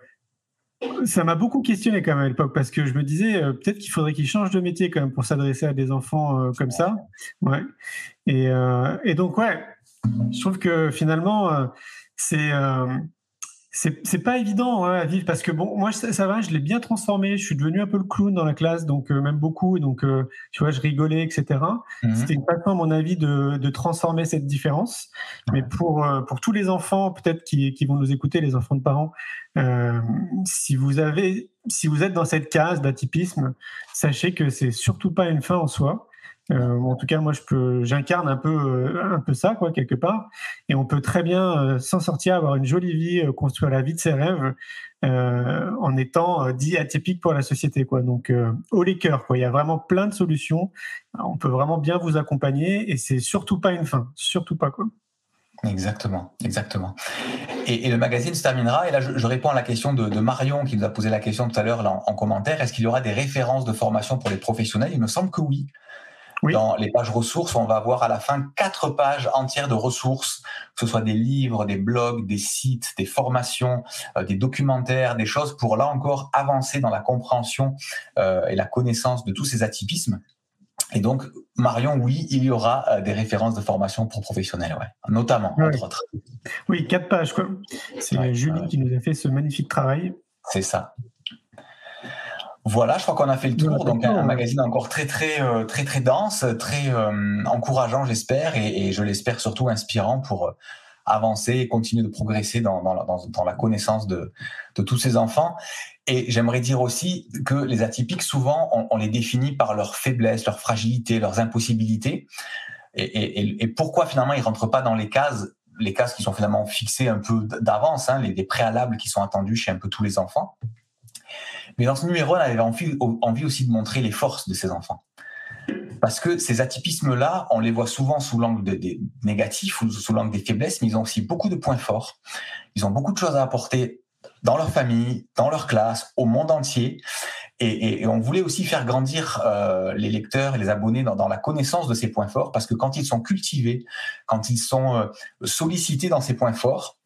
ça m'a beaucoup questionné quand même à l'époque parce que je me disais euh, peut-être qu'il faudrait qu'ils changent de métier quand même pour s'adresser à des enfants euh, comme ça. Ouais. Et, euh, et, donc ouais, je trouve que finalement c'est c'est pas évident à vivre parce que bon, moi ça, va, je l'ai bien transformé. Je suis devenu un peu le clown dans la classe, donc euh, même beaucoup. Donc euh, tu vois, je rigolais, etc. Mhm. C'était une façon, à mon avis, de, de transformer cette différence. Mais pour euh, pour tous les enfants, peut-être qui, qui vont nous écouter, les enfants de parents, si vous avez, si vous êtes dans cette case d'atypisme, sachez que c'est surtout pas une fin en soi. Euh, en tout cas, moi, je peux, j'incarne un peu, euh, un peu ça, quoi, quelque part. Et on peut très bien euh, s'en sortir, avoir une jolie vie, construire la vie de ses rêves, en étant dit atypique pour la société, quoi. Donc, les cœurs, quoi. Il y a vraiment plein de solutions. On peut vraiment bien vous accompagner, et c'est surtout pas une fin, surtout pas, quoi. Exactement, exactement. Et, le magazine se terminera. Et là, je, réponds à la question de, Marion qui nous a posé la question tout à l'heure en commentaire. Est-ce qu'il y aura des références de formation pour les professionnels? Il me semble que oui. Dans les pages ressources, on va voir à la fin quatre pages entières de ressources, que ce soit des livres, des blogs, des sites, des formations, euh, des documentaires, des choses pour là encore avancer dans la compréhension euh, et la connaissance de tous ces atypismes. Et donc, Marion, oui, il y aura euh, des références de formation pour professionnels, ouais, notamment, entre autres. Oui, quatre pages. C'est Julie qui nous a fait ce magnifique travail. C'est ça. Voilà, je crois qu'on a fait le tour. Donc un, magazine encore très très euh, très très dense, très euh, encourageant, j'espère, et, je l'espère surtout inspirant pour euh, avancer et continuer de progresser dans, dans, la connaissance de, de tous ces enfants. Et j'aimerais dire aussi que les atypiques, souvent, on, les définit par leurs faiblesses, leurs fragilités, leurs impossibilités. Et, et, pourquoi finalement ils rentrent pas dans les cases les cases qui sont finalement fixées un peu d'avance, hein, les, les préalables qui sont attendus chez un peu tous les enfants? Mais dans ce numéro, on avait envie, envie aussi de montrer les forces de ces enfants. Parce que ces atypismes-là, on les voit souvent sous l'angle des négatifs ou sous l'angle des faiblesses, mais ils ont aussi beaucoup de points forts. Ils ont beaucoup de choses à apporter dans leur famille, dans leur classe, au monde entier. Et, on voulait aussi faire grandir euh, les lecteurs et les abonnés dans, la connaissance de ces points forts, parce que quand ils sont cultivés, quand ils sont euh, sollicités dans ces points forts,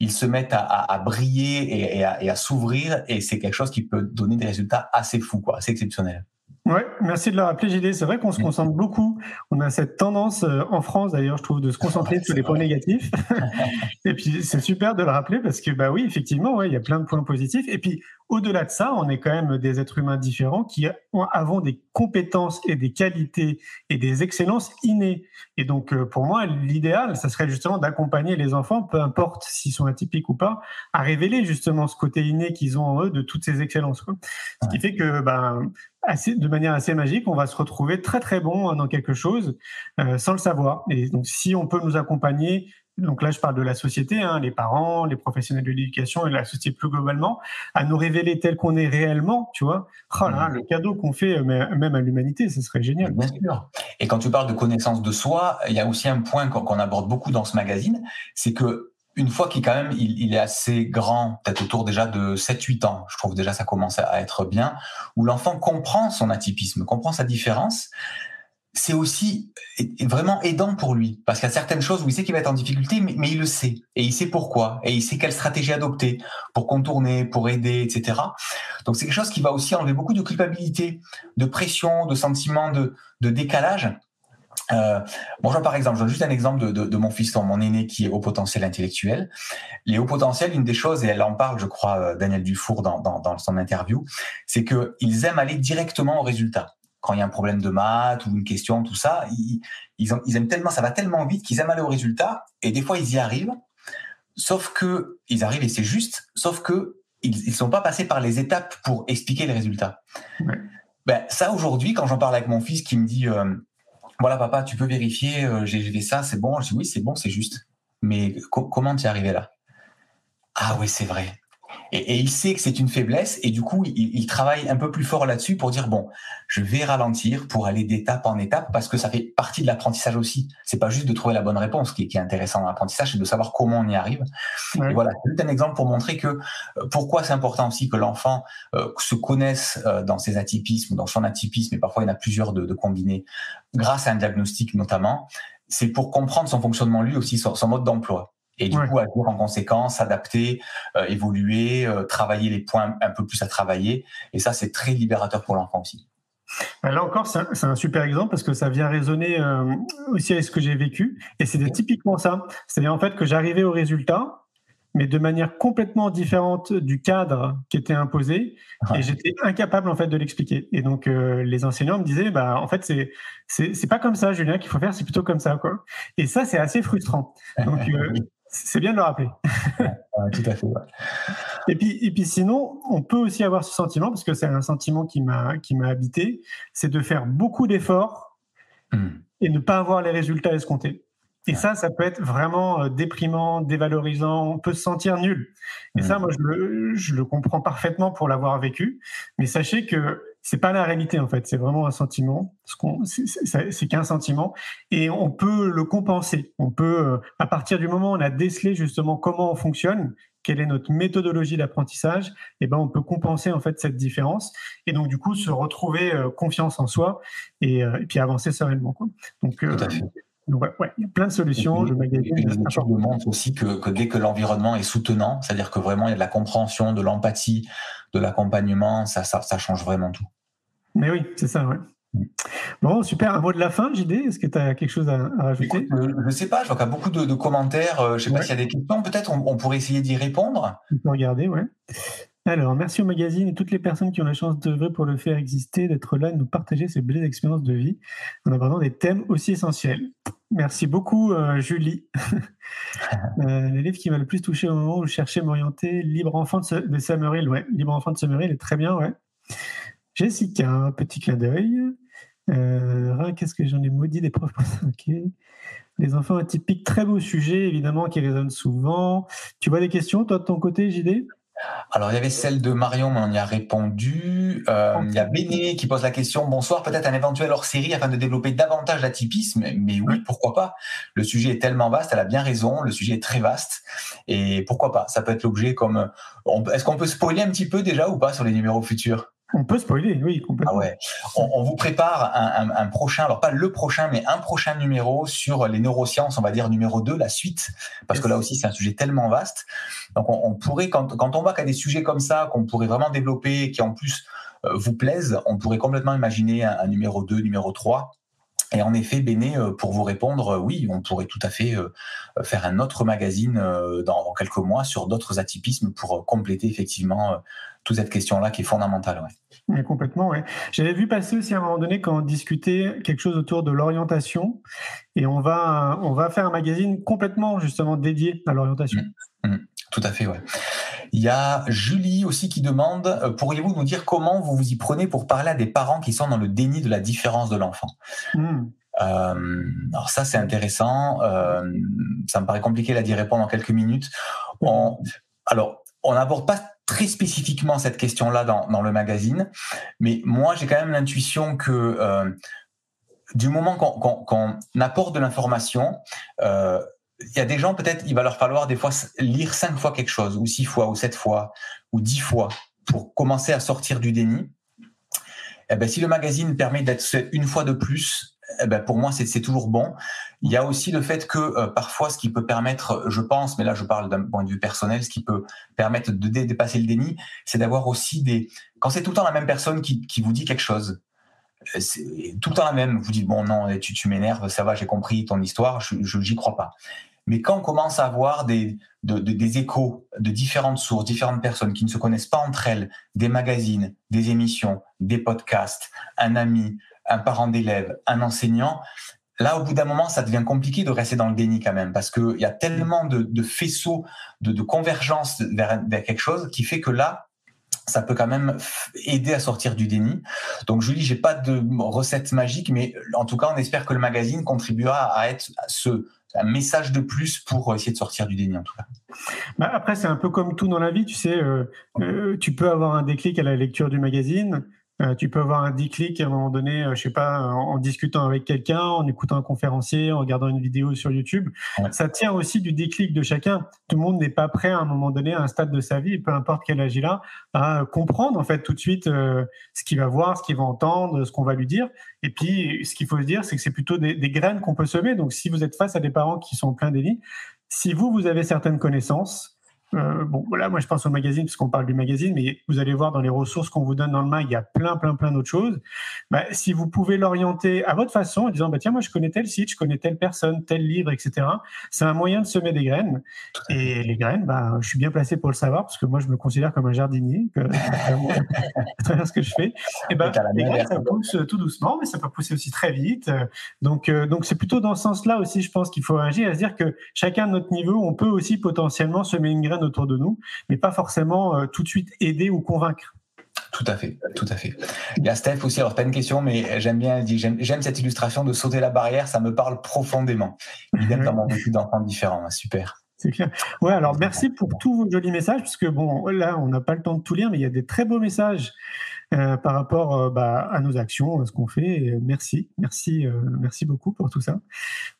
ils se mettent à, briller et, à, s'ouvrir et c'est quelque chose qui peut donner des résultats assez fous, quoi, assez exceptionnels. Ouais, merci de le rappeler, JD. C'est vrai qu'on se concentre beaucoup. On a cette tendance euh, en France, d'ailleurs, je trouve, de se concentrer sur les points négatifs. et puis, c'est super de le rappeler parce que, bah oui, effectivement, ouais, il y a plein de points positifs. Et puis, au-delà de ça, on est quand même des êtres humains différents qui avons des compétences et des qualités et des excellences innées. Et donc, euh, pour moi, l'idéal, ça serait justement d'accompagner les enfants, peu importe s'ils sont atypiques ou pas, à révéler justement ce côté inné qu'ils ont en eux de toutes ces excellences. Ce qui fait que, ben, assez, de manière assez magique, on va se retrouver très très bon dans quelque chose euh, sans le savoir. Et donc, si on peut nous accompagner donc là je parle de la société, hein, les parents, les professionnels de l'éducation et la société plus globalement, à nous révéler tel qu'on est réellement, tu vois. Oh là, le cadeau qu'on fait euh, même à l'humanité, ce serait génial. Bien sûr. Et quand tu parles de connaissance de soi, il y a aussi un point qu'on aborde beaucoup dans ce magazine, c'est que une fois qu'il quand même il, est assez grand, peut-être autour déjà de 7-8 ans, je trouve déjà ça commence à être bien, où l'enfant comprend son atypisme, comprend sa différence, c'est aussi vraiment aidant pour lui parce qu'il y a certaines choses où il sait qu'il va être en difficulté, mais, il le sait et il sait pourquoi et il sait quelle stratégie adopter pour contourner, pour aider, etc. Donc c'est quelque chose qui va aussi enlever beaucoup de culpabilité, de pression, de sentiment de, décalage. Euh, bon, par exemple, je donne juste un exemple de, mon fils, mon aîné qui est haut potentiel intellectuel. Les hauts potentiels, une des choses, et elle en parle, je crois, euh, Daniel Dufour dans, dans son interview, c'est qu'ils aiment aller directement au résultat quand il y a un problème de maths ou une question, tout ça, ils, ils, aiment tellement, ça va tellement vite qu'ils aiment aller au résultat et des fois ils y arrivent. Sauf que ils arrivent et c'est juste, sauf que ils, ne sont pas passés par les étapes pour expliquer les résultats. Ben, ça aujourd'hui, quand j'en parle avec mon fils qui me dit, euh, voilà papa, tu peux vérifier, euh, j'ai fait ça, c'est bon. Je dis oui, c'est bon, c'est juste. Mais comment tu es arrivé là? Ah oui, c'est vrai. Et, il sait que c'est une faiblesse et du coup, il, travaille un peu plus fort là-dessus pour dire bon, je vais ralentir pour aller d'étape en étape parce que ça fait partie de l'apprentissage aussi. C'est pas juste de trouver la bonne réponse qui, est intéressant dans l'apprentissage, c'est de savoir comment on y arrive. Et voilà, c'est un exemple pour montrer que euh, pourquoi c'est important aussi que l'enfant euh, se connaisse euh, dans ses atypismes, dans son atypisme, et parfois il y en a plusieurs de, de combinés, grâce à un diagnostic notamment. C'est pour comprendre son fonctionnement lui aussi, son mode d'emploi et du coup agir en conséquence, s'adapter, euh, évoluer, euh, travailler les points un peu plus à travailler. Et ça, c'est très libérateur pour l'enfant aussi. Bah, là encore, c'est un, super exemple parce que ça vient résonner euh, aussi avec ce que j'ai vécu. Et c'est typiquement ça. C'est-à-dire en fait que j'arrivais au résultat mais de manière complètement différente du cadre qui était imposé, et j'étais incapable en fait de l'expliquer. Et donc euh, les enseignants me disaient, bah en fait c'est c'est pas comme ça, Julien, qu'il faut faire, c'est plutôt comme ça, quoi. Et ça c'est assez frustrant. Donc [LAUGHS] euh, c'est bien de le rappeler. tout à fait. Et puis, et puis sinon, on peut aussi avoir ce sentiment, parce que c'est un sentiment qui m'a qui m'a habité, c'est de faire beaucoup d'efforts hmm. et ne pas avoir les résultats escomptés. Et ça, ça peut être vraiment euh, déprimant, dévalorisant, on peut se sentir nul. Et ça, moi, je le, je le, comprends parfaitement pour l'avoir vécu. Mais sachez que c'est pas la réalité, en fait. C'est vraiment un sentiment. C'est qu'un sentiment. Et on peut le compenser. On peut, euh, à partir du moment où on a décelé justement comment on fonctionne, quelle est notre méthodologie d'apprentissage, et eh ben on peut compenser en fait cette différence et donc du coup se retrouver euh, confiance en soi et, et, puis avancer sereinement. Quoi. Donc Ouais, il y a plein de solutions. Le magazine. montre aussi que, dès que l'environnement est soutenant, c'est-à-dire que vraiment il y a de la compréhension, de l'empathie, de l'accompagnement, ça, ça, change vraiment tout. Mais oui, c'est ça, ouais. Bon, super. Un mot de la fin, JD Est-ce que tu as quelque chose à, rajouter? Euh, Je ne sais pas, je vois qu'il y a beaucoup de, commentaires. Euh, je ne sais pas s'il y a des questions. Peut-être on, pourrait essayer d'y répondre. On peut regarder, ouais. Alors, merci au magazine et toutes les personnes qui ont la chance d'œuvrer pour le faire exister, d'être là, de nous partager ces belles expériences de vie en abordant des thèmes aussi essentiels. Merci beaucoup, euh, Julie. [LAUGHS] euh, le livre qui m'a le plus touché au moment où je cherchais m'orienter, Libre enfant de, de ouais. Libre enfant de Summerhill est très bien, ouais. Jessica, petit clin d'œil. Euh, qu'est-ce que j'en ai maudit des profs. Les enfants atypiques, très beau sujet, évidemment, qui résonne souvent. Tu vois des questions, toi, de ton côté, JD alors, il y avait celle de Marion, mais on y a répondu. Euh, il y a Béné qui pose la question Bonsoir, peut-être un éventuel hors-série afin de développer davantage l'atypisme Mais oui, pourquoi pas? Le sujet est tellement vaste, elle a bien raison, le sujet est très vaste. Et pourquoi pas? Ça peut être l'objet comme. Est-ce qu'on peut spoiler un petit peu déjà ou pas sur les numéros futurs? On peut spoiler, oui, complètement. Ah ouais. On, vous prépare un, prochain, alors pas le prochain, mais un prochain numéro sur les neurosciences, on va dire numéro 2, la suite, parce que là aussi c'est un sujet tellement vaste. Donc on, pourrait, quand, quand on voit qu'il y a des sujets comme ça, qu'on pourrait vraiment développer, qui en plus euh, vous plaisent, on pourrait complètement imaginer un, numéro 2, numéro 3. Et en effet, Béné, euh, pour vous répondre, euh, oui, on pourrait tout à fait faire un autre magazine dans quelques mois sur d'autres atypismes pour compléter effectivement toute cette question-là qui est fondamentale. Ouais. complètement, ouais. J'avais vu passer aussi à un moment donné quand on discutait quelque chose autour de l'orientation et on va, on va faire un magazine complètement justement dédié à l'orientation. Mmh, mmh. tout à fait, ouais. Il y a Julie aussi qui demande euh, pourriez-vous nous dire comment vous vous y prenez pour parler à des parents qui sont dans le déni de la différence de l'enfant mmh. euh, alors ça c'est intéressant. Euh, ça me paraît compliqué là d'y répondre en quelques minutes. On, alors on n'aborde pas très spécifiquement cette question-là dans, le magazine, mais moi j'ai quand même l'intuition que euh, du moment qu'on apporte de l'information, euh, il y a des gens peut-être il va leur falloir des fois lire cinq fois quelque chose, ou six fois, ou sept fois, ou dix fois pour commencer à sortir du déni. Eh ben, si le magazine permet d'être une fois de plus, eh ben pour moi, c'est toujours bon. Il y a aussi le fait que euh, parfois, ce qui peut permettre, je pense, mais là je parle d'un point de vue personnel, ce qui peut permettre de dépasser le déni, c'est d'avoir aussi des... Quand c'est tout le temps la même personne qui, qui vous dit quelque chose, euh, tout le temps la même, vous dites, bon non, tu, tu m'énerves, ça va, j'ai compris ton histoire, je j'y crois pas. Mais quand on commence à avoir des, de, des échos de différentes sources, différentes personnes qui ne se connaissent pas entre elles, des magazines, des émissions, des podcasts, un ami, un parent d'élève, un enseignant, là, au bout d'un moment, ça devient compliqué de rester dans le déni quand même, parce qu'il y a tellement de, faisceaux de, convergence vers, quelque chose qui fait que là, ça peut quand même aider à sortir du déni. Donc, Julie, j'ai pas de recette magique, mais en tout cas, on espère que le magazine contribuera à être ce un message de plus pour essayer de sortir du déni, en tout cas. Bah, après, c'est un peu comme tout dans la vie, tu sais, euh, euh, tu peux avoir un déclic à la lecture du magazine, euh, tu peux avoir un déclic à un moment donné, euh, je sais pas, en, discutant avec quelqu'un, en écoutant un conférencier, en regardant une vidéo sur YouTube. Ça tient aussi du déclic de chacun. Tout le monde n'est pas prêt à un moment donné, à un stade de sa vie, peu importe quel âge il a, à comprendre en fait tout de suite euh, ce qu'il va voir, ce qu'il va entendre, ce qu'on va lui dire. Et puis, ce qu'il faut se dire, c'est que c'est plutôt des, des graines qu'on peut semer. Donc, si vous êtes face à des parents qui sont pleins d'élite, si vous, vous avez certaines connaissances, euh, bon, voilà, moi je pense au magazine puisqu'on parle du magazine, mais vous allez voir dans les ressources qu'on vous donne dans le mag, il y a plein, plein, plein d'autres choses. Bah, si vous pouvez l'orienter à votre façon en disant, bah, tiens, moi je connais tel site, je connais telle personne, tel livre, etc. C'est un moyen de semer des graines. Et les graines, bah, je suis bien placé pour le savoir parce que moi je me considère comme un jardinier, que [LAUGHS] à travers ce que je fais. Et ben, les graines, ça pousse tout doucement, mais ça peut pousser aussi très vite. Donc, euh, donc c'est plutôt dans ce sens-là aussi, je pense qu'il faut agir, à se dire que chacun de notre niveau, on peut aussi potentiellement semer une graine autour de nous, mais pas forcément euh, tout de suite aider ou convaincre. Tout à fait, tout à fait. Il y a Steph aussi, alors pas une question, mais j'aime bien, j'aime cette illustration de sauter la barrière, ça me parle profondément. Il dans mon vécu d'enfants différents, super. C'est clair. Ouais, alors merci pour tous vos jolis messages, puisque bon, là, on n'a pas le temps de tout lire, mais il y a des très beaux messages euh, par rapport euh, bah, à nos actions, à ce qu'on fait. merci, merci, merci beaucoup pour tout ça.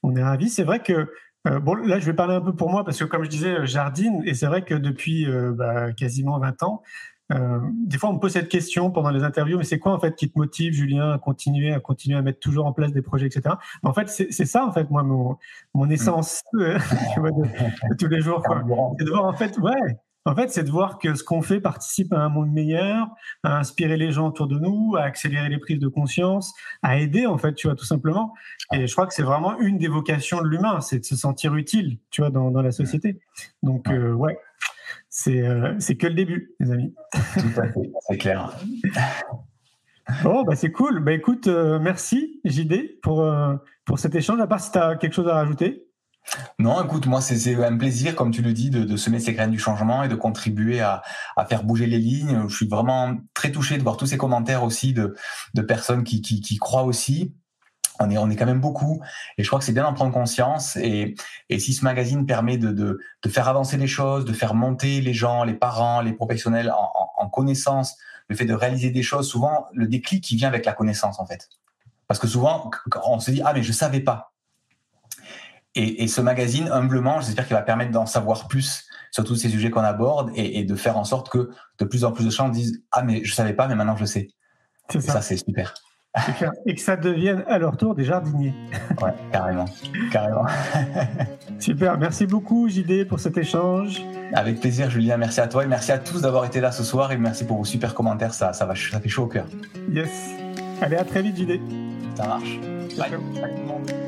On est ravis. C'est vrai que euh, bon, là, je vais parler un peu pour moi parce que, comme je disais, jardine, et c'est vrai que depuis euh, bah, quasiment 20 ans, euh, des fois, on me pose cette question pendant les interviews, mais c'est quoi en fait qui te motive, Julien, à continuer, à continuer à mettre toujours en place des projets, etc. en fait, c'est ça en fait, moi, mon, mon essence [LAUGHS] tu vois, de, tous les jours. C'est de voir en fait, ouais, en fait, c'est de voir que ce qu'on fait participe à un monde meilleur, à inspirer les gens autour de nous, à accélérer les prises de conscience, à aider, en fait, tu vois, tout simplement. Et je crois que c'est vraiment une des vocations de l'humain, c'est de se sentir utile, tu vois, dans, la société. Donc, euh, ouais, euh, c'est que le début, les amis. Tout à fait, c'est clair. Bon, bah c'est cool. Bah écoute, euh, merci JD pour, pour cet échange. À part si tu as quelque chose à rajouter. Non, écoute, moi, c'est un plaisir, comme tu le dis, de, semer ces graines du changement et de contribuer à, faire bouger les lignes. Je suis vraiment très touché de voir tous ces commentaires aussi de, personnes qui, croient aussi. On est, on est quand même beaucoup et je crois que c'est bien d'en prendre conscience et, si ce magazine permet de, faire avancer les choses, de faire monter les gens, les parents, les professionnels en, connaissance, le fait de réaliser des choses, souvent le déclic qui vient avec la connaissance en fait. Parce que souvent on se dit ah mais je savais pas et, ce magazine, humblement, j'espère qu'il va permettre d'en savoir plus sur tous ces sujets qu'on aborde et, de faire en sorte que de plus en plus de gens disent Ah, mais je savais pas, mais maintenant je sais. C'est ça. c'est super. Et que ça devienne à leur tour des jardiniers. [LAUGHS] Ouais, carrément. carrément. [LAUGHS] Super. Merci beaucoup, JD, pour cet échange. Avec plaisir, Julien. Merci à toi et merci à tous d'avoir été là ce soir et merci pour vos super commentaires. Ça, ça, va, ça fait chaud au cœur. Yes. Allez, à très vite, JD. Ça marche. Bye.